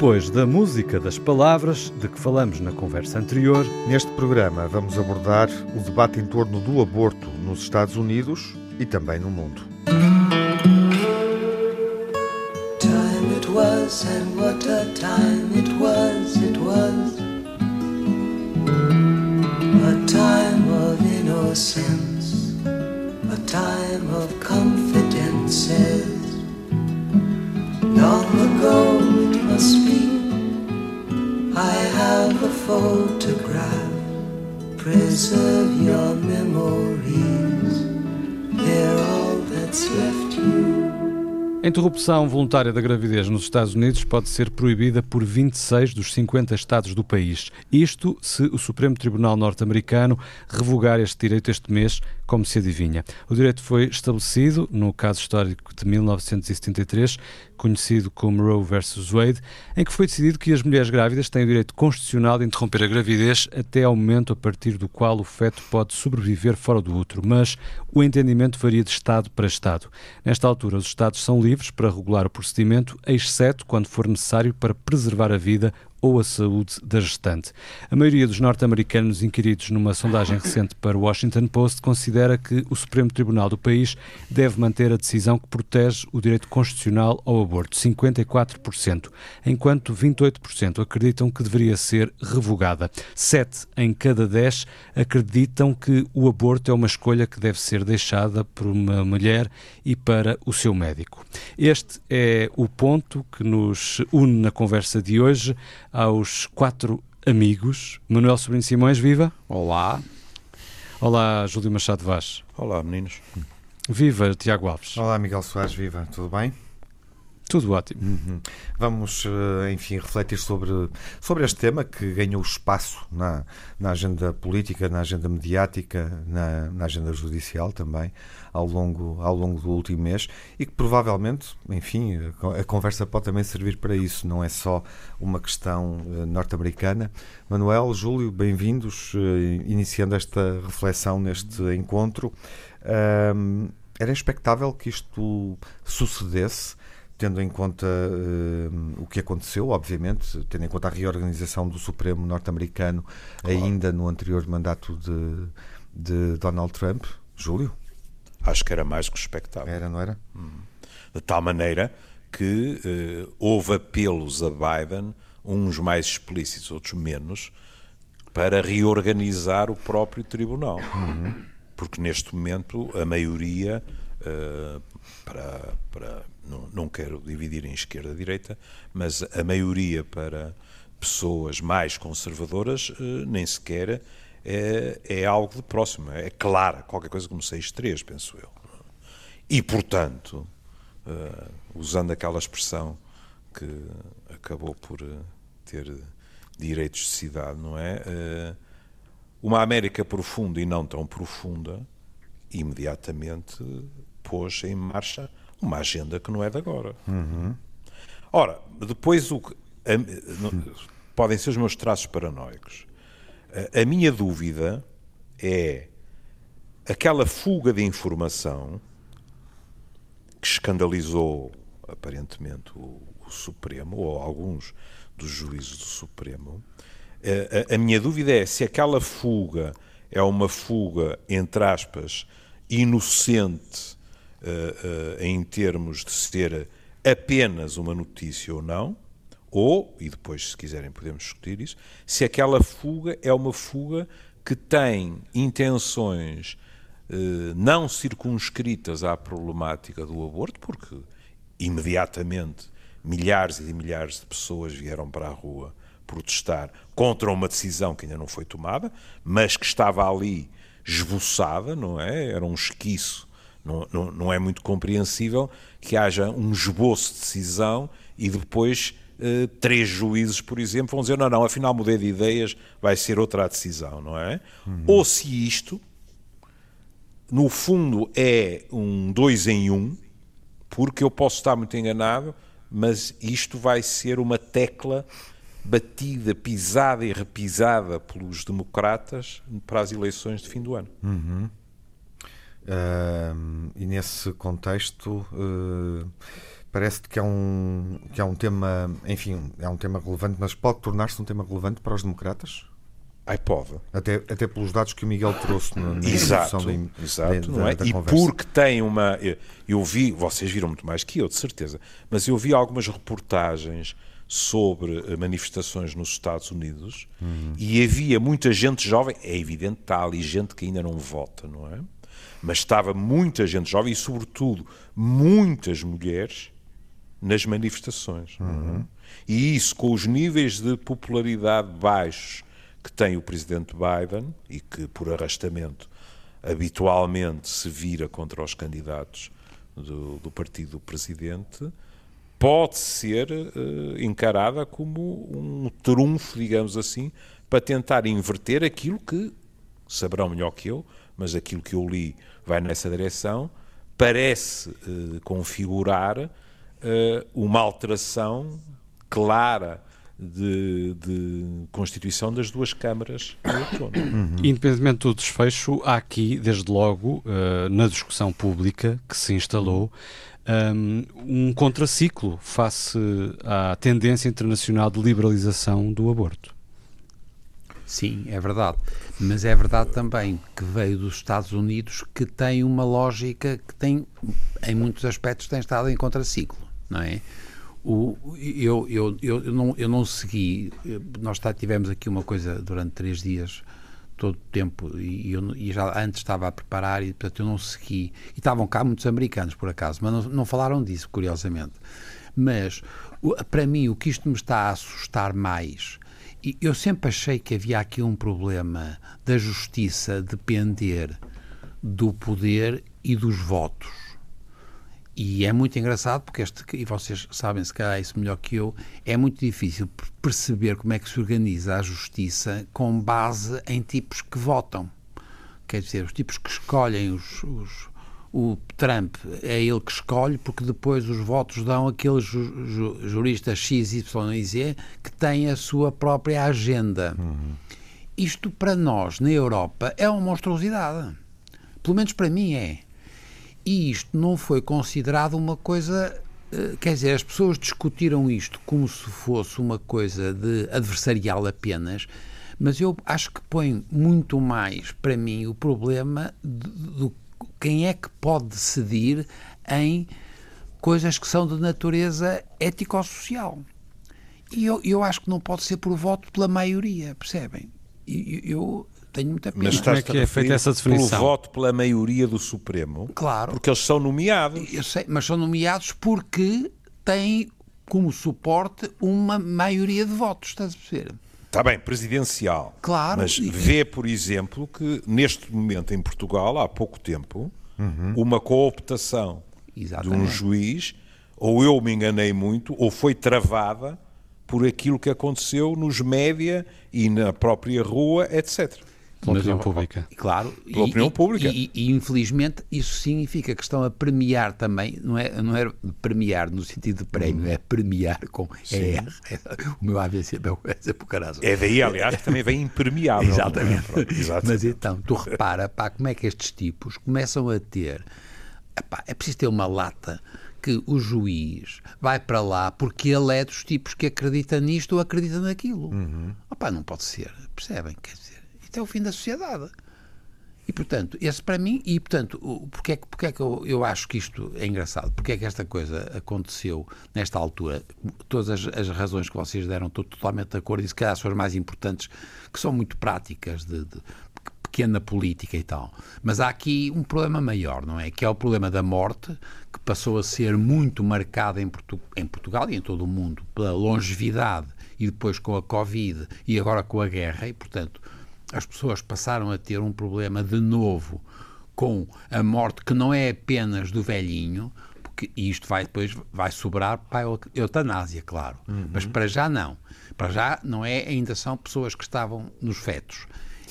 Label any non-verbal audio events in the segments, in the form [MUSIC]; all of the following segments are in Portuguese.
Depois da música das palavras de que falamos na conversa anterior, neste programa vamos abordar o debate em torno do aborto nos Estados Unidos e também no mundo. Time it was and what a time it was, it was a time of innocence, a time of confidences. Long ago. I have a photograph. Preserve your memories. They're all that's left you. A interrupção voluntária da gravidez nos Estados Unidos pode ser proibida por 26 dos 50 estados do país. Isto se o Supremo Tribunal norte-americano revogar este direito este mês, como se adivinha. O direito foi estabelecido no caso histórico de 1973, conhecido como Roe vs. Wade, em que foi decidido que as mulheres grávidas têm o direito constitucional de interromper a gravidez até ao momento a partir do qual o feto pode sobreviver fora do útero, mas o entendimento varia de Estado para Estado. Nesta altura, os Estados são livres para regular o procedimento, exceto quando for necessário para preservar a vida ou a saúde da gestante. A maioria dos norte-americanos inquiridos numa sondagem recente para o Washington Post considera que o Supremo Tribunal do país deve manter a decisão que protege o direito constitucional ao aborto, 54%, enquanto 28% acreditam que deveria ser revogada. Sete em cada dez acreditam que o aborto é uma escolha que deve ser deixada por uma mulher e para o seu médico. Este é o ponto que nos une na conversa de hoje aos quatro amigos. Manuel Sobrinho Simões, viva. Olá. Olá, Júlio Machado Vaz. Olá, meninos. Viva, Tiago Alves. Olá, Miguel Soares, viva. Tudo bem? Tudo ótimo. Uhum. Vamos, eh, enfim, refletir sobre, sobre este tema que ganhou espaço na, na agenda política, na agenda mediática, na, na agenda judicial também, ao longo, ao longo do último mês e que provavelmente, enfim, a conversa pode também servir para isso, não é só uma questão eh, norte-americana. Manuel, Júlio, bem-vindos, eh, iniciando esta reflexão neste encontro. era expectável que isto sucedesse tendo em conta uh, o que aconteceu, obviamente, tendo em conta a reorganização do Supremo norte-americano claro. ainda no anterior mandato de, de, Donald Trump. Júlio? Acho que era mais que expectável. Era, não era? Hum. De tal maneira que uh, houve apelos a Biden, uns mais explícitos, outros menos, para reorganizar o próprio tribunal. Uhum. Porque neste momento a maioria, uh, para, para não, não quero dividir em esquerda e direita, mas a maioria para pessoas mais conservadoras eh, nem sequer é, é algo de próximo, é clara, qualquer coisa como 6-3, penso eu. E, portanto, uh, usando aquela expressão que acabou por uh, ter direitos de cidade, não é? Uma América profunda e não tão profunda, imediatamente pôs em marcha uma agenda que não é de agora. Uhum. Ora, depois o que, a, no, podem ser os meus traços paranoicos. A, a minha dúvida é aquela fuga de informação que escandalizou aparentemente o, o Supremo ou alguns dos juízes do Supremo. A, a, minha dúvida é se aquela fuga é uma fuga, entre aspas, inocente em termos de ser apenas uma notícia ou não, ou, e depois, se quiserem, podemos discutir isso, se aquela fuga é uma fuga que tem intenções uh, não circunscritas à problemática do aborto, porque imediatamente milhares e milhares de pessoas vieram para a rua protestar contra uma decisão que ainda não foi tomada, mas que estava ali esboçada, não é? Era um esquiço não, não, não é muito compreensível que haja um esboço de decisão e depois eh, três juízes, por exemplo, vão dizer: não, não, afinal mudei de ideias, vai ser outra a decisão, não é? Uhum. Ou se isto, no fundo, é um dois em um, porque eu posso estar muito enganado, mas isto vai ser uma tecla batida, pisada e repisada pelos democratas para as eleições de fim do ano. Uhum. Uh, e nesse contexto, uh, Parece que é um que é um tema, enfim, é um tema relevante, mas pode tornar-se um tema relevante para os democratas? Ai, pode. Até, até pelos dados que o Miguel trouxe na, na Exato, da, exato da, não é? da e conversa. porque tem uma. eu- vi, vocês viram muito mais que eu, de certeza, mas eu vi algumas reportagens sobre eh, manifestações nos Estados Unidos e havia muita gente jovem. É evidente, está ali gente que ainda não vota, não é? Mas estava muita gente jovem e, sobretudo, muitas mulheres nas manifestações. é? E isso, com os níveis de popularidade baixos que tem o presidente Biden e que, por arrastamento, habitualmente se vira contra os candidatos do, do partido do presidente, pode ser eh, encarada como um trunfo, digamos assim, para tentar inverter aquilo que, saberão melhor que eu, mas aquilo que eu li vai nessa direção, parece eh, configurar eh, uma alteração clara de, de constituição das duas câmaras outono. [COUGHS] Independentemente do desfecho, há aqui, desde logo, eh, na discussão pública que se instalou, um, um contraciclo face à tendência internacional de liberalização do aborto. Sim, é verdade. Mas é verdade também que veio dos Estados Unidos que tem uma lógica que tem, em muitos aspectos, tem estado em contraciclo, não é? O, eu, eu, eu, eu não, eu não segui, nós tá- tivemos aqui uma coisa durante três dias, todo o tempo, e, eu, e já antes estava a preparar e, portanto, eu não segui. E estavam cá muitos americanos, por acaso, mas não, não falaram disso, curiosamente. Mas, o- para mim, o que isto me está a assustar mais eu sempre achei que havia aqui um problema da justiça depender do poder e dos votos. E é muito engraçado porque este, e vocês sabem se calhar isso melhor que eu, é muito difícil per- perceber como é que se organiza a justiça com base em tipos que votam. Quer dizer, os tipos que escolhem os, os- o Trump é ele que escolhe, porque depois os votos dão aquele ju, ju, jurista X, Y e Z que tem a sua própria agenda. Isto para nós, na Europa, é uma monstruosidade. Pelo menos para mim é. E isto não foi considerado uma coisa. eh, Quer dizer, as pessoas discutiram isto como se fosse uma coisa de adversarial apenas, mas eu acho que põe muito mais para mim o problema do quem é que pode decidir em coisas que são de natureza ético-social. E eu, eu acho que não pode ser por voto pela maioria, percebem? E eu, eu tenho muita pena. Mas Como é estás que é feita essa definição? Pelo voto pela maioria do Supremo, Claro. porque eles são nomeados. Eu sei, mas são nomeados porque têm como suporte uma maioria de votos, estás a perceber? Está bem, presidencial. Claro. Mas vê, por exemplo, que neste momento em Portugal, há pouco tempo, Uhum. uma cooptação de um Exatamente. juiz, ou eu me enganei muito, ou foi travada por aquilo que aconteceu nos média e na própria rua, etc. Pela opinião pública. Claro. Pela opinião pública. E, e, infelizmente isso significa que estão a premiar também, não é, não é premiar no sentido de prémio, é premiar com ER. O meu AVC é sempre o caralho. É daí, aliás, que também vem impermeável. é? Exatamente. Pronto, exatamente. Mas então, tu repara, pá, como é que estes tipos começam a ter. Epá, é preciso ter uma lata que o juiz vai para lá porque ele é dos tipos que acredita nisto ou acredita naquilo. Uhum. Opá, não pode ser, percebem? Quer dizer, isto é o fim da sociedade. E, portanto, esse para mim, e, portanto, porque é que, porque é que eu, eu acho que isto é engraçado? Porque é que esta coisa aconteceu nesta altura? Todas as, as razões que vocês deram, estou totalmente de acordo, e se calhar são as mais importantes, que são muito práticas, de, de pequena política e tal. Mas há aqui um problema maior, não é? Que é o problema da morte, que passou a ser muito marcada em, Portu- em Portugal e em todo o mundo pela longevidade e depois com a Covid e agora com a guerra, e, portanto, as pessoas passaram a ter um problema de novo com a morte que não é apenas do velhinho, porque isto vai depois vai sobrar para a eutanásia, claro. Mas para já não. Para já não é, ainda são pessoas que estavam nos fetos.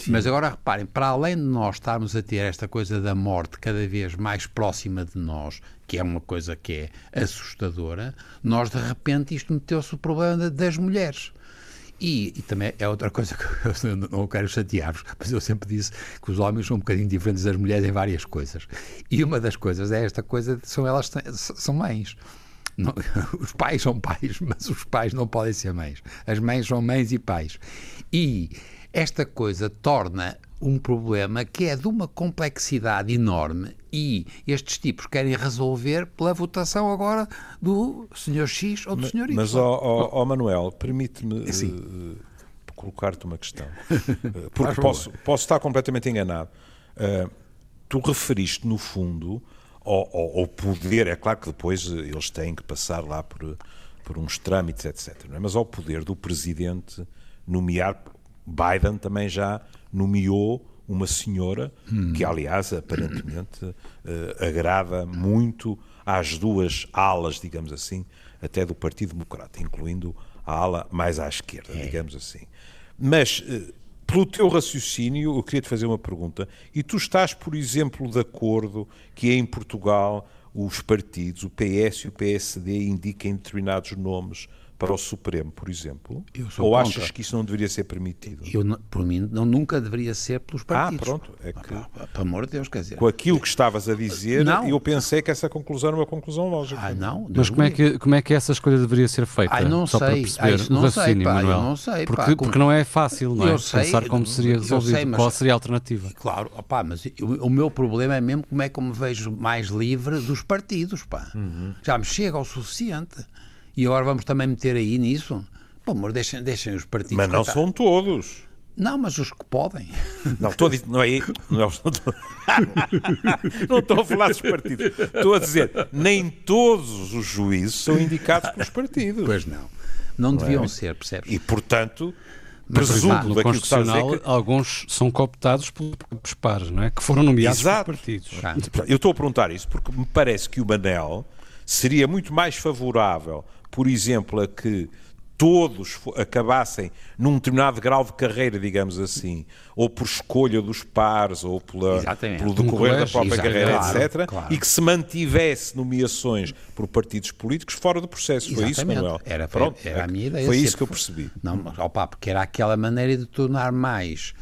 Mas agora reparem, para além de nós estarmos a ter esta coisa da morte cada vez mais próxima de nós, que é uma coisa que é assustadora, nós de repente isto meteu-se o problema da- das mulheres. E, e também é outra coisa que [LAUGHS] eu não quero chatear-vos, mas eu sempre disse que os homens são um bocadinho diferentes das mulheres em várias coisas. E uma das coisas é esta coisa de são elas são mães. Não, [LAUGHS] os pais são pais, [LAUGHS] mas os pais não podem ser mães. As mães são mães e pais. E esta coisa torna um problema que é de uma complexidade enorme e estes tipos querem resolver pela votação agora do Sr. X ou do Sr. Y. Mas, ó, ó, ó Manuel, permite-me uh, colocar-te uma questão. Uh, [LAUGHS] porque posso, posso estar completamente enganado. Uh, tu referiste, no fundo, ao, ao, ao, poder, é claro que depois eles têm que passar lá por, por uns trâmites, etc. É? Mas ao poder do presidente nomear, Biden também já nomeou uma senhora hum. que, aliás, aparentemente uh, agrada muito às duas alas, digamos assim, até do Partido Democrata, incluindo a ala mais à esquerda, é. digamos assim. Mas, uh, pelo teu raciocínio, eu queria te fazer uma pergunta. E tu estás, por exemplo, de acordo que em Portugal os partidos, o PS e o PSD, indiquem determinados nomes para o Supremo, por exemplo? Ou contra. achas que isso não deveria ser permitido? Eu, por mim, não, nunca deveria ser pelos ah, partidos. Ah, pronto. É que, ah, pelo amor de Deus, quer dizer... Com aquilo que estavas a dizer, não. eu pensei que essa conclusão era uma conclusão lógica. Ah, não. Mas como é, que, como é que essa escolha deveria ser feita? Ah, não Só sei. para perceber ah, não o sei, pá, Manuel. não sei, porque, pá, porque não é fácil, não é? Eu sei, Pensar como seria resolvido. Sei, mas, Qual seria a alternativa? Claro, opá, mas o, o, meu problema é mesmo como é que eu me vejo mais livre dos partidos, pá. Uhum. Já me chega ao suficiente. E agora vamos também meter aí nisso? Pô, amor, deixem, deixem os partidos. Mas não são todos. Não, mas os que podem. Não, estou a dizer, não é. Não, estou, [LAUGHS] não estou a falar dos partidos. Estou a dizer, nem todos os juízes são indicados pelos partidos. Pois não. Não, não deviam é? ser, percebes? E, portanto, presumo no que que... alguns são cooptados pelos pares, não é? Que foram nomeados Exato. por partidos. Eu estou a perguntar isso porque me parece que o Manel seria muito mais favorável, por exemplo, a que todos acabassem num determinado grau de carreira, digamos assim, ou por escolha dos pares, ou pela, pelo decorrer um da própria carreira, claro, etc., claro. e que se mantivesse nomeações por partidos políticos fora do processo. Exatamente. Foi isso, Manuel? Era, Pronto, era a minha ideia. Foi isso que eu percebi. Não, opa, porque era aquela maneira de tornar mais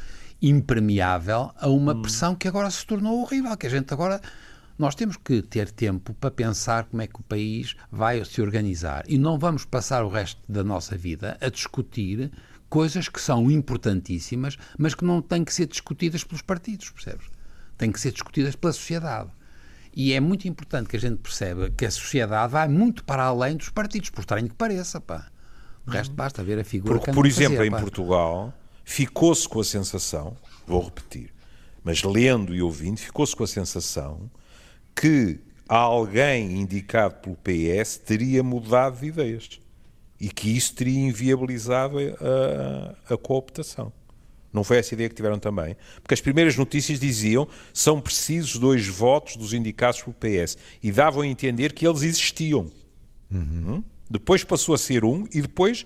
impermeável a uma hum. pressão que agora se tornou horrível, que a gente agora nós temos que ter tempo para pensar como é que o país vai se organizar e não vamos passar o resto da nossa vida a discutir coisas que são importantíssimas, mas que não têm que ser discutidas pelos partidos, percebes? Têm que ser discutidas pela sociedade. E é muito importante que a gente perceba que a sociedade vai muito para além dos partidos, por estranho que pareça, pá. O resto basta ver a figura Porque, que por exemplo, fazer, em. Portugal, ficou-se com a sensação, vou repetir, mas lendo e ouvindo, ficou-se com a sensação que alguém indicado pelo PS teria mudado de ideias e que isso teria inviabilizado a, a cooptação. Não foi essa ideia que tiveram também? Porque as primeiras notícias diziam são precisos dois votos dos indicados pelo PS e davam a entender que eles existiam. Uhum. Depois passou a ser um e depois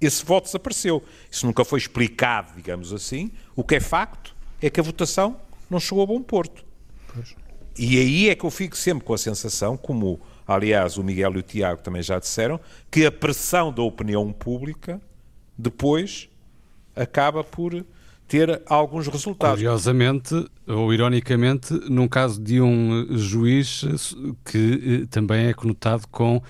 esse voto desapareceu. Isso nunca foi explicado, digamos assim. O que é facto é que a votação não chegou a bom porto. Pois. E aí é que eu fico sempre com a sensação, como aliás o Miguel e o Tiago também já disseram, que a pressão da opinião pública depois acaba por ter alguns resultados. Curiosamente, ou ironicamente, num caso de um juiz que eh, também é conotado com uh,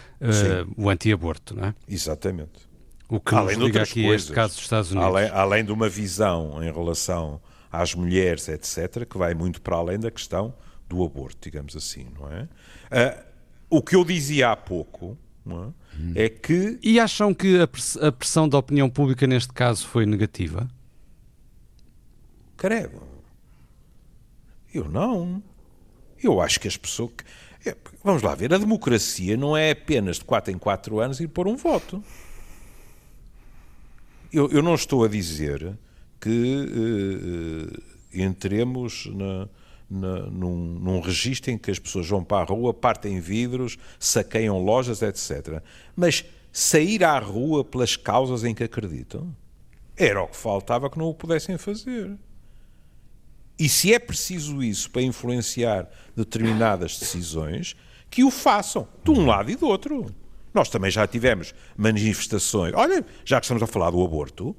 o anti-aborto, não é? Exatamente. O que além nos liga aqui coisas, este caso dos Estados Unidos. Além, além de uma visão em relação às mulheres, etc., que vai muito para além da questão do aborto, digamos assim, não é? Uh, o que eu dizia há pouco é? é? que. E acham que a pressão da opinião pública neste caso foi negativa? Credo. Eu não. Eu acho que as pessoas. É, vamos lá ver, a democracia não é apenas de 4 em 4 anos ir pôr um voto. Eu, eu não estou a dizer que uh, uh, entremos na na, num, num registro em que as pessoas vão para a rua, partem vidros, saqueiam lojas, etc. Mas sair à rua pelas causas em que acreditam era o que faltava que não o pudessem fazer. E se é preciso isso para influenciar determinadas decisões, que o façam, de um lado e do outro. Nós também já tivemos manifestações. Olha, já que estamos a falar do aborto,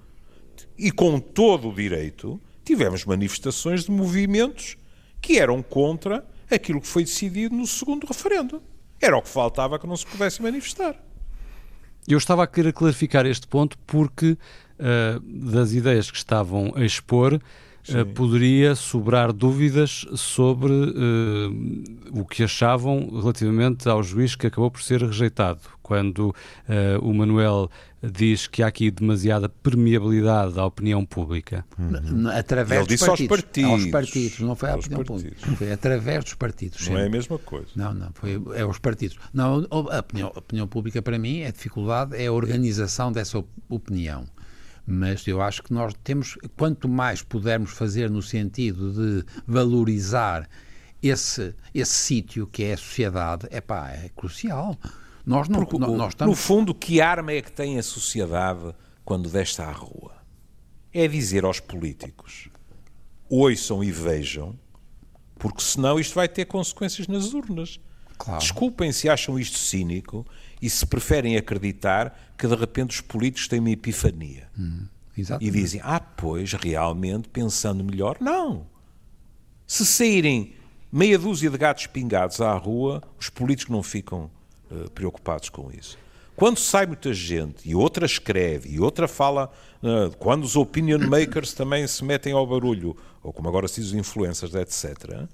e com todo o direito, tivemos manifestações de movimentos que eram contra aquilo que foi decidido no segundo referendo. Era o que faltava que não se pudesse manifestar. Eu estava a querer clarificar este ponto porque uh, das ideias que estavam a expor, uh, poderia sobrar dúvidas sobre uh, o que achavam relativamente ao juiz que acabou por ser rejeitado. Quando o Manuel diz que há aqui demasiada permeabilidade à opinião pública. Uhum. Através Ele dos disse partidos. aos partidos. Aos partidos, não foi à Aos opinião partidos. pública. Foi através dos partidos. Não sempre. é a mesma coisa. Não, não, foi, é aos partidos. Não, a opinião, a opinião pública para mim é dificuldade, é a organização dessa op- opinião. Mas eu acho que nós temos, quanto mais pudermos fazer no sentido de valorizar esse, esse sítio que é a sociedade, é pá, é crucial. Nós não, Porque, nó- o- nós estamos... No fundo, que arma é que tem a sociedade quando deste à rua? É dizer aos políticos: ouçam e vejam, porque senão isto vai ter consequências nas urnas. Claro. Desculpem se acham isto cínico e se preferem acreditar que de repente os políticos têm uma epifania e Exatamente. dizem: Ah, pois, realmente, pensando melhor. Não. Se saírem meia dúzia de gatos pingados à rua, os políticos não ficam eh, preocupados com isso. Quando sai muita gente e outra escreve e outra fala, eh, quando os opinion makers também se metem ao barulho, ou como agora se diz os influencers, etc.,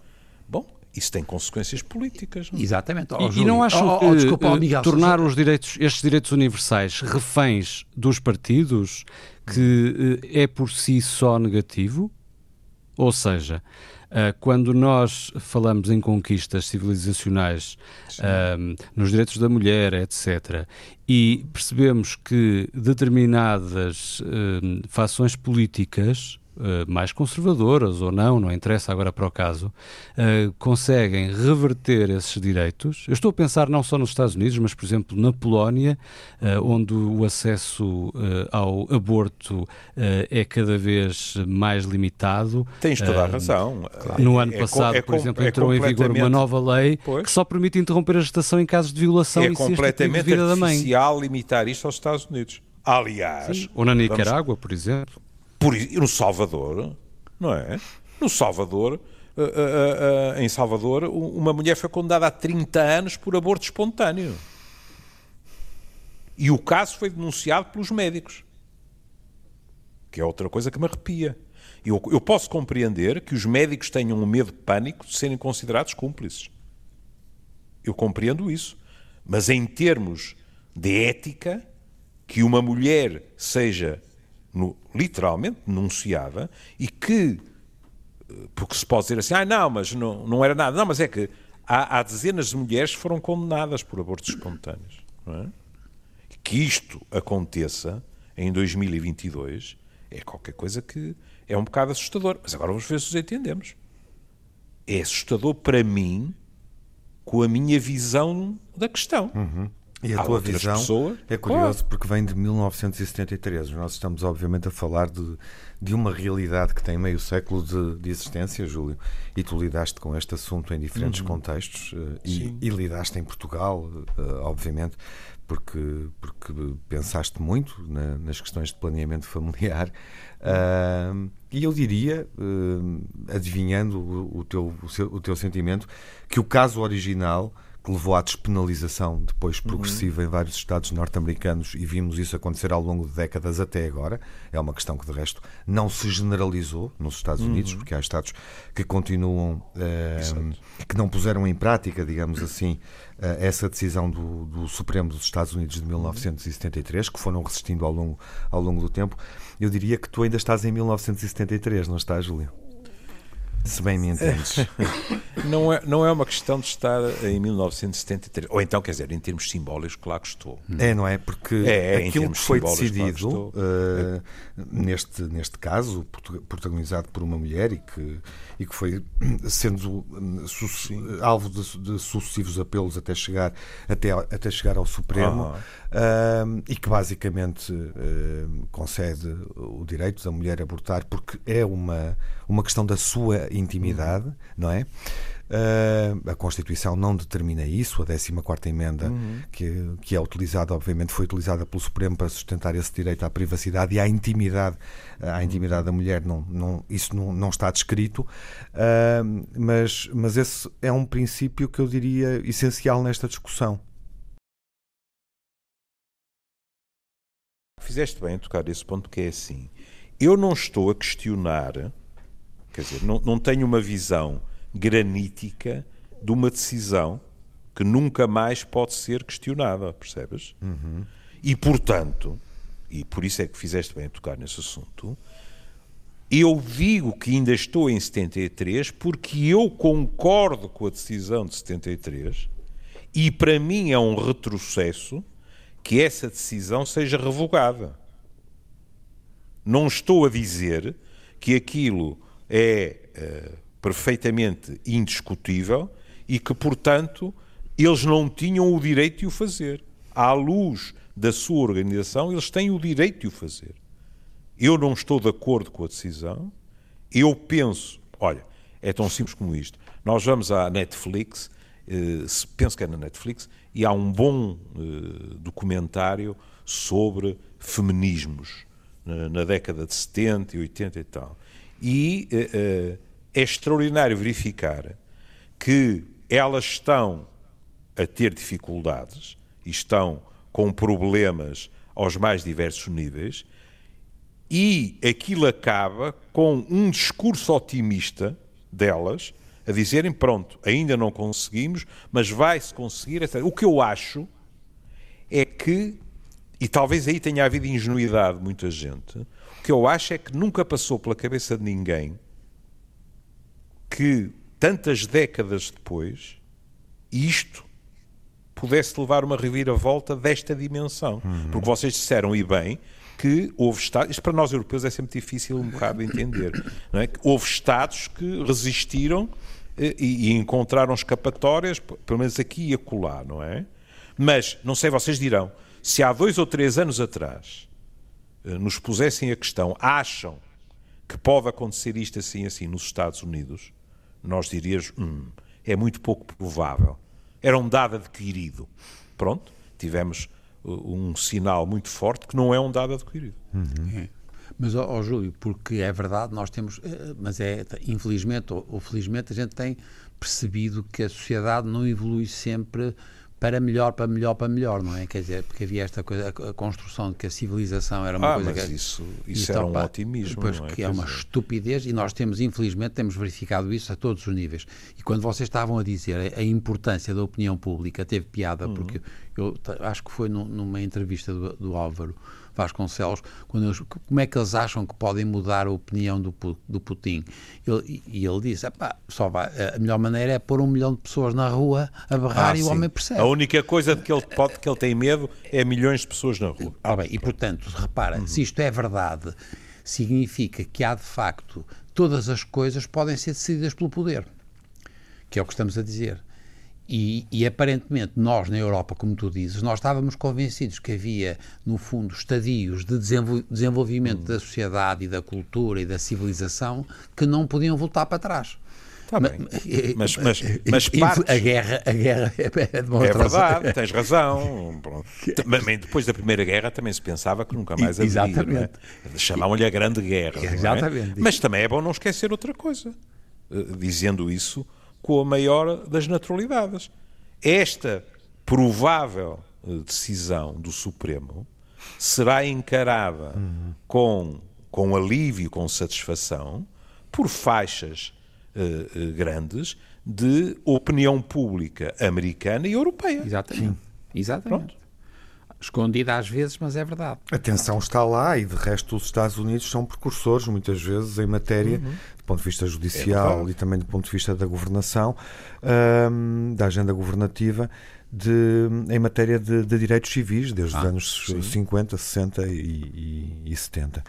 bom, isso tem consequências políticas. não é? Exatamente. Ó, E, e Júlio, não acham ó, que desculpa, Miguel, tornar os direitos, estes direitos universais reféns dos partidos que eh, é por si só negativo? Ou seja, eh, quando nós falamos em conquistas civilizacionais, ahm, nos direitos da mulher, etc., e percebemos que determinadas ahm, fações políticas, mais conservadoras ou não, não interessa agora para o caso, eh, conseguem reverter esses direitos. Eu estou a pensar não só nos Estados Unidos, mas, por exemplo, na Polónia, eh, onde o acesso eh, ao aborto eh, é cada vez mais limitado. Tens toda a Eh, razão. No É- ano é passado, com- é por com- exemplo, é entrou em vigor uma nova lei Pois. que só permite interromper a gestação em casos de violação É e completamente vida da mãe. artificial limitar isto aos Estados Unidos. Aliás, Ou na vamos- Nicarágua, por exemplo. Por, no Salvador, não é? No Salvador, ah, ah, ah, em Salvador, uma mulher foi condenada a 30 anos por aborto espontâneo. E o caso foi denunciado pelos médicos. Que é outra coisa que me arrepia. Eu, eu posso compreender que os médicos tenham um medo pânico de serem considerados cúmplices. Eu compreendo isso. Mas em termos de ética, que uma mulher seja no- literalmente denunciada e que, eh, porque se pode dizer assim, ah, não, mas não, não era nada. Não, mas é que há, há dezenas de mulheres que foram condenadas por abortos espontâneos. É? Que isto aconteça em 2022 é qualquer coisa que é um bocado assustador. Mas agora vamos ver se os entendemos. É assustador para mim com a minha visão da questão. E a tua visão pessoas- é curioso porque vem de 1973. Nós estamos, obviamente, a falar de, de uma realidade que tem meio século de, de existência, Júlio. E tu lidaste com este assunto em diferentes contextos eh, e, e lidaste em Portugal, eh, obviamente, porque, porque pensaste muito na- nas questões de planeamento familiar. Ah, e eu diria, eh, adivinhando o, o teu, o, seu- o teu sentimento, que o caso original que levou à despenalização depois progressiva em vários estados norte-americanos e vimos isso acontecer ao longo de décadas até agora. É uma questão que, de resto, não se generalizou nos Estados Unidos, porque há estados que continuam, eh, que não puseram em prática, digamos assim, eh, essa decisão do, do Supremo dos Estados Unidos de 1973, que foram resistindo ao longo, ao longo do tempo. Eu diria que tu ainda estás em 1973, não estás, Júlio? Se bem me entendes. [LAUGHS] Não é, não é uma questão de estar em 1973. Ou então, quer dizer, em termos simbólicos, claro que estou. É, não é? Porque É, é, aquilo que foi simbólicos, claro que decidido eh, neste, neste caso, protagonizado por uma mulher e que, e que foi sendo su- alvo de, de sucessivos apelos até chegar, até, ao- até chegar ao Supremo hum, e que basicamente hum, concede o direito da mulher abortar porque é uma, uma questão da sua intimidade, não é? Uh, a Constituição não determina isso, a 14 emenda, uhum. que, que é utilizada, obviamente, foi utilizada pelo Supremo para sustentar esse direito à privacidade e à intimidade, à intimidade da mulher, não, não, isso não, não está descrito, uh, mas, mas esse é um princípio que eu diria essencial nesta discussão. Fizeste bem em tocar esse ponto que é assim. Eu não estou a questionar, quer dizer, não, não tenho uma visão granítica de uma decisão que nunca mais pode ser questionada, percebes? Uhum. E, portanto, e por isso é que fizeste bem a tocar nesse assunto, eu digo que ainda estou em 73 porque eu concordo com a decisão de 73 e para mim é um retrocesso que essa decisão seja revogada. Não estou a dizer que aquilo é uh, perfeitamente indiscutível e que, portanto, eles não tinham o direito de o fazer. À luz da sua organização, eles têm o direito de o fazer. Eu não estou de acordo com a decisão. Eu penso, olha, é tão simples como isto. Nós vamos à Netflix, eh, penso que é na Netflix, e há um bom eh, documentário sobre feminismos na, década de 70 e 80 e tal. E eh, eh é extraordinário verificar que elas estão a ter dificuldades e estão com problemas aos mais diversos níveis, e aquilo acaba com um discurso otimista delas a dizerem: pronto, ainda não conseguimos, mas vai-se conseguir. O que eu acho é que, e talvez aí tenha havido ingenuidade de muita gente, que eu acho é que nunca passou pela cabeça de ninguém que tantas décadas depois isto pudesse levar uma reviravolta desta dimensão. Uhum. Porque vocês disseram, e bem, que houve Estados, isto para nós europeus é sempre difícil um bocado de entender, não é? que houve Estados que resistiram eh, e, e, encontraram escapatórias, pelo menos aqui e acolá, não é? Mas, não sei, vocês dirão, se há dois ou três anos atrás nos pusessem a questão, acham que pode acontecer isto assim assim nos Estados Unidos, nós diríamos, hum, é muito pouco provável. Era um dado adquirido. Pronto, tivemos uh, um sinal muito forte que não é um dado adquirido. Uhum. É. Mas, ó, ó, Júlio, porque é verdade, nós temos, eh, mas é, infelizmente ou, ou felizmente, a gente tem percebido que a sociedade não evolui sempre para melhor, para melhor, para melhor, não é? Quer dizer, porque havia esta coisa, a construção de que a civilização era uma ah, coisa mas que. Isso, isso era um otimismo. Depois, não é? que é uma dizer... estupidez e nós temos, infelizmente, temos verificado isso a todos os níveis. E quando vocês estavam a dizer a, a importância da opinião pública, teve piada, uhum. porque eu acho que foi numa entrevista do, do Álvaro Vasconcelos, quando eles, como é que eles acham que podem mudar a opinião do, do Putin? Ele, e ele disse: só vai, a melhor maneira é pôr um milhão de pessoas na rua a berrar ah, e sim. o homem percebe. A única coisa de que ele pode, que ele tem medo é milhões de pessoas na rua. Ah, bem, e portanto, repara, uhum. se isto é verdade, significa que há de facto todas as coisas podem ser decididas pelo poder, que é o que estamos a dizer. E, e, aparentemente nós na Europa, como tu dizes, nós estávamos convencidos que havia, no fundo, estadios de desenvolvimento hum. da sociedade e da cultura e da civilização que não podiam voltar para trás. Tá bem. Mas, mas, mas a guerra, a guerra [LAUGHS] é, é, de é verdade, tens razão. [LAUGHS] Mas depois da Primeira Guerra também se pensava que nunca mais havia. É? Exatamente. É? Chamavam-lhe a Grande Guerra. Exatamente. É? Mas também é bom não esquecer outra coisa. Eh, dizendo isso, com a maior das naturalidades. Esta provável eh, decisão do Supremo será encarada uhum. com, com alívio, com satisfação, por faixas uh, grandes de opinião pública americana e europeia. Exatamente. Sim. Exatamente. Pronto escondida às vezes, mas é verdade. A tensão está lá e, de resto, os Estados Unidos são precursores, muitas vezes, em matéria, uhum. do ponto de vista judicial é e também do ponto de vista da governação, um, da agenda governativa, de, em matéria de, de direitos civis, desde ah, os anos sim. 50, 60 e, e, e 70.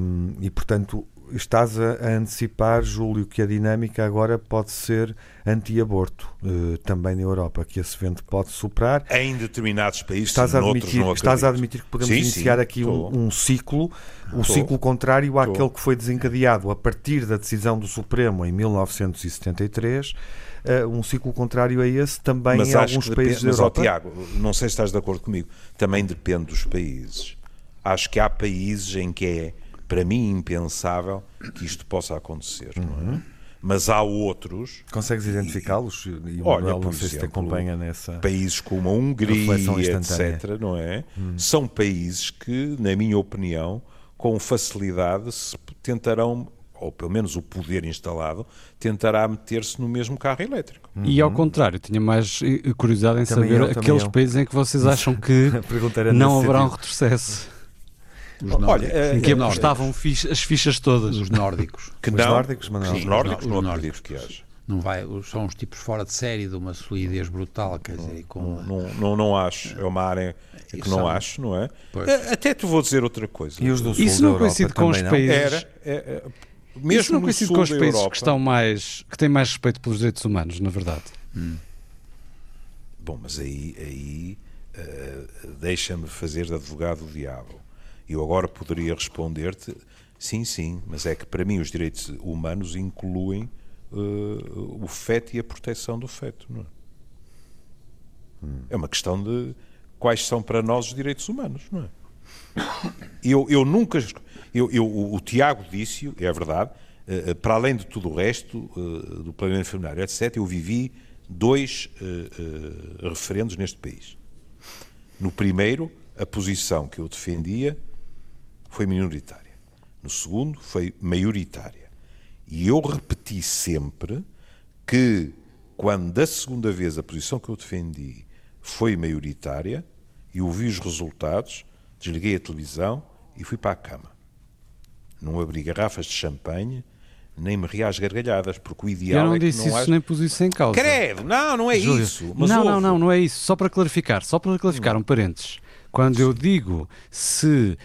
Um, e, portanto, estás a, antecipar, Júlio, que a dinâmica agora pode ser anti-aborto uh, também na Europa, que esse vento pode soprar. Em determinados países, estás a admitir, não estás a admitir que podemos sim, iniciar sim, aqui um, um, ciclo, um tô, ciclo contrário àquele tô. que foi desencadeado a partir da decisão do Supremo em 1973. Uh, um ciclo contrário a esse também mas em alguns países da Europa. Mas, Tiago, não sei se estás de acordo comigo, também depende dos países. Acho que há países em que é, para mim, impensável que isto possa acontecer, uhum. não é? Uhum. Mas há outros. Consegues identificá-los? E Olha, não sei exemplo, se te acompanha nessa. Países como a Hungria, etc., não é? Hum. São países que, na minha opinião, com facilidade se tentarão ou pelo menos o poder instalado, tentará meter-se no mesmo carro elétrico. E ao contrário, tinha mais eh, curiosidade em também saber eu, aqueles eu. países em que vocês [LAUGHS] acham que não haverá um retrocesso. Os Olha, em que apostavam as fichas todas. Os nórdicos. Que os não, nórdicos, mas não. Os nórdicos não acredito que haja. Não vai, são uns tipos fora de série, de uma solidez brutal, quer dizer, com... não, não, não, não acho, é uma área que não acho, não é? Pois. Até te vou dizer outra coisa. E os do sul Isso não coincide com os países... Era, é, é, mesmo Isso não coincide com os países Europa, que estão mais que têm mais respeito pelos direitos humanos, na verdade. Hum. Bom, mas aí, aí uh, deixa-me fazer de advogado do diabo. Eu agora poderia responder-te, sim, sim, mas é que para mim os direitos humanos incluem uh, o feto e a proteção do feto. Não é? Hum. é uma questão de quais são para nós os direitos humanos, não é? Eu, eu nunca. Eu, eu, o Tiago disse, é verdade, uh, para além de tudo o resto, uh, do planeamento familiar, etc., eu vivi dois uh, referendos neste país. No primeiro, a posição que eu defendia foi minoritária. No segundo, foi maioritária. E eu repeti sempre que, quando da segunda vez a posição que eu defendi foi maioritária, e ouvi os resultados, desliguei a televisão e fui para a cama. Não abri garrafas de champanhe, nem me ri às gargalhadas, porque o ideal Eu não é disse não isso haja... nem pus isso em causa. Credo, não, não é Júlio. isso. Mas não, não, não, não é isso. Só para clarificar, só para clarificar um parênteses. Quando eu digo se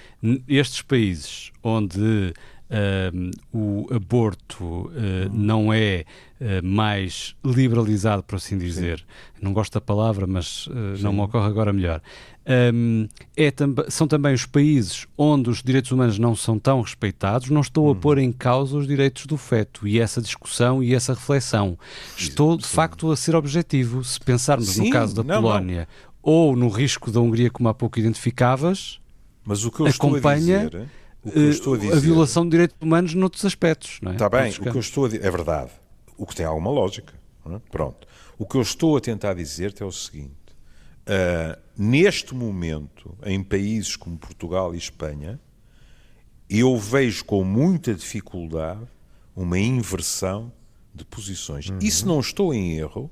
estes países onde uh, o aborto uh, não é uh, mais liberalizado, por assim dizer, Sim. não gosto da palavra, mas não me ocorre agora melhor. Um, é tam são também os países onde os direitos humanos não são tão respeitados. Não estou a uhum. pôr em causa os direitos do feto e essa discussão e essa reflexão. Estou, de facto, a ser objetivo. Se pensarmos Sim, no caso da não, Polónia não. Ou no risco da Hungria, como há pouco identificavas, mas o que eu acompanha. Estou a dizer, o que eu estou a, dizer, a violação de direitos humanos noutros aspectos. Não é? Está bem, o que eu estou a dizer é verdade, o que tem alguma lógica. É? Pronto. O que eu estou a tentar dizer-te é o seguinte: uh, neste momento, em países como Portugal e Espanha, eu vejo com muita dificuldade uma inversão de posições. Uhum. E se não estou em erro,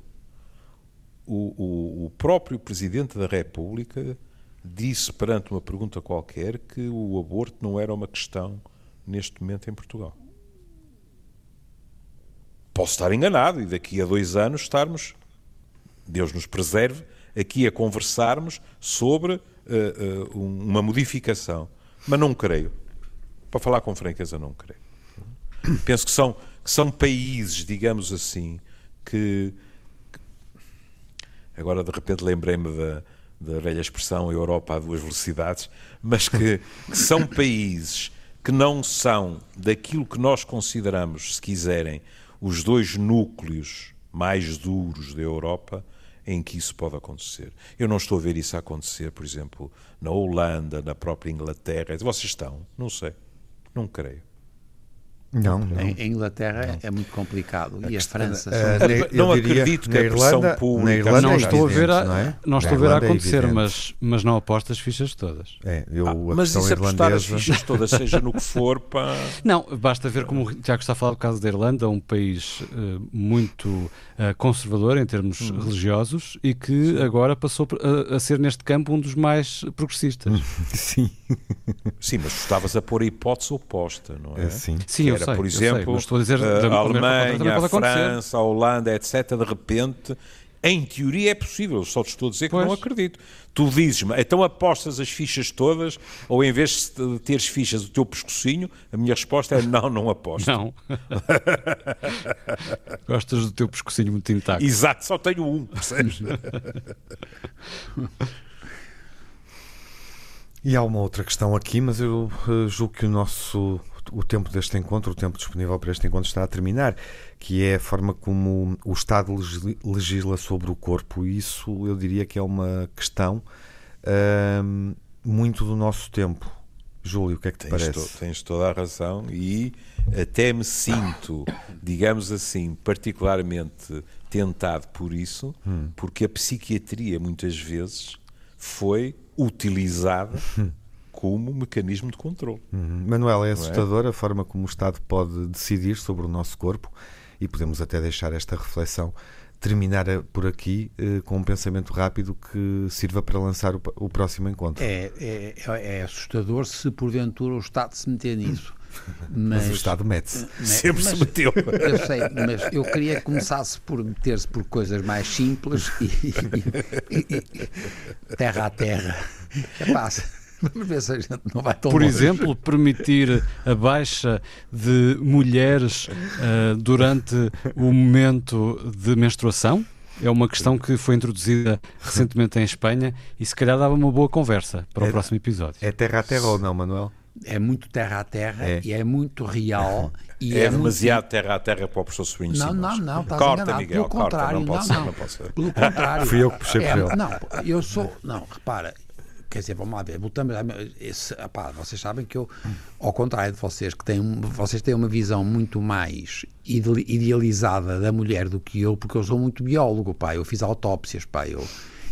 o, o, o próprio Presidente da República disse perante uma pergunta qualquer que o aborto não era uma questão neste momento em Portugal. Posso estar enganado e daqui a dois anos estarmos, Deus nos preserve, aqui a conversarmos sobre uh, uh, uma modificação. Mas não creio. Para falar com franqueza, não creio. Penso que são, que são países, digamos assim, que. Agora de repente lembrei-me da da velha expressão Europa a duas velocidades, mas que, que, são países que não são daquilo que nós consideramos, se quiserem, os dois núcleos mais duros da Europa em que isso pode acontecer. Eu não estou a ver isso acontecer, por exemplo, na Holanda, na própria Inglaterra. Vocês estão? Não sei. Não creio. Não, não. Em Inglaterra não. é muito complicado. A e a França. Uh, não acredito que a pressão pública. Na Irlanda não é estou a ver a, não, é? não estou a ver a é acontecer, é mas, mas não aposto as fichas todas. É, eu, ah, mas e se apostar as fichas todas, seja no que for, [LAUGHS] para. Não, basta ver como o Tiago está a falar do caso da Irlanda, um país uh, muito uh, conservador em termos hum. religiosos e que Sim. agora passou a, a, ser neste campo um dos mais progressistas. [LAUGHS] Sim. Sim, mas estavas a pôr a hipótese oposta, não é? Sim, Sim eu sei, por exemplo, sei, estou a, dizer, a Alemanha, a França, a Holanda, etc., de repente Em teoria é possível, só te estou a dizer que Pois. não acredito. Tu dizes-me, então apostas as fichas todas, ou em vez de teres fichas o teu pescocinho, a minha resposta é não, não aposto. Não. [LAUGHS] Gostas do teu pescocinho muito intacto. Exato, só tenho um, percebes? [LAUGHS] E há uma outra questão aqui, mas eu eh, julgo que o nosso o tempo deste encontro, o tempo disponível para este encontro está a terminar, que é a forma como o Estado legisla- sobre o corpo. E isso eu diria que é uma questão ahm, muito do nosso tempo. Júlio, o que é que te Tens, parece? to- tens toda a razão e até me sinto, digamos assim, particularmente tentado por isso, porque a psiquiatria muitas vezes foi utilizada [LAUGHS] como mecanismo de controle. Uhum. Manuel, é assustador a forma como o Estado pode decidir sobre o nosso corpo e podemos até deixar esta reflexão terminar eh, por aqui eh, com um pensamento rápido que sirva para lançar o, o próximo encontro. É, é, é- é assustador se porventura o Estado se meter nisso. [LAUGHS] Mas, Mas o Estado mete-se. mas- [LAUGHS] Sempre se mas- meteu. [LAUGHS] Eu sei, mas eu queria que começasse por meter-se por coisas mais simples e, e- e- terra a terra. Epá, vamos ver se a gente não vai tão Por longe. exemplo, permitir a baixa de mulheres ah, durante o momento de menstruação é uma questão que foi introduzida recentemente em Espanha e se calhar dava uma boa conversa para o É- próximo episódio. É terra a terra ou não, Manuel? É muito terra a terra É. e é muito real. E É, muito- demasiado terra a terra para o professor Swing Não, não, não, estás Corta, enganado. Miguel, Pelo corta, contrário, não pode não, ser, não. Pelo contrário. Fui eu que puxei É, por ele. Não, eu sou. Não, repara, quer dizer, vamos lá ver, voltamos a- esse, epá, vocês sabem que eu, ao contrário de vocês, que têm, vocês têm uma visão muito mais ide- idealizada da mulher do que eu, porque eu sou muito biólogo, pá, eu fiz autópsias, pá, eu,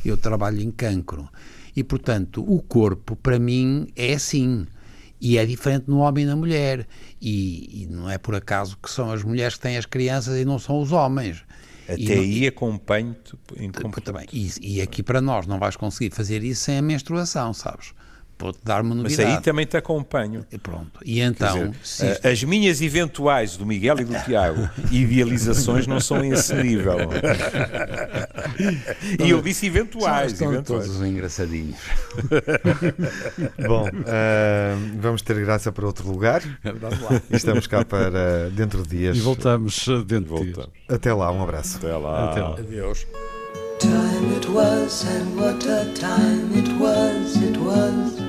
eu trabalho em cancro. E, portanto, o corpo, para mim, é assim. E é diferente no homem e na mulher. E, e não é por acaso que são as mulheres que têm as crianças e não são os homens. E Até não- aí acompanho-te em comportamento. E, e aqui para nós não vais conseguir fazer isso sem a menstruação, sabes? Vou-te dar uma Mas novidade. aí também te acompanho. E pronto. E então, dizer, isto- a- as minhas eventuais do Miguel e do Tiago [LAUGHS] idealizações não são esse nível. [LAUGHS] e eu disse eventuais. estão eventuais. todos engraçadinhos. [LAUGHS] Bom, ah, vamos ter graça para outro lugar. Vamos lá. E estamos cá para dentro de dias. E voltamos ah, dentro de dias. Até lá, um abraço. Até lá. Até lá. Adeus. Time it was, and what a time it was, it was.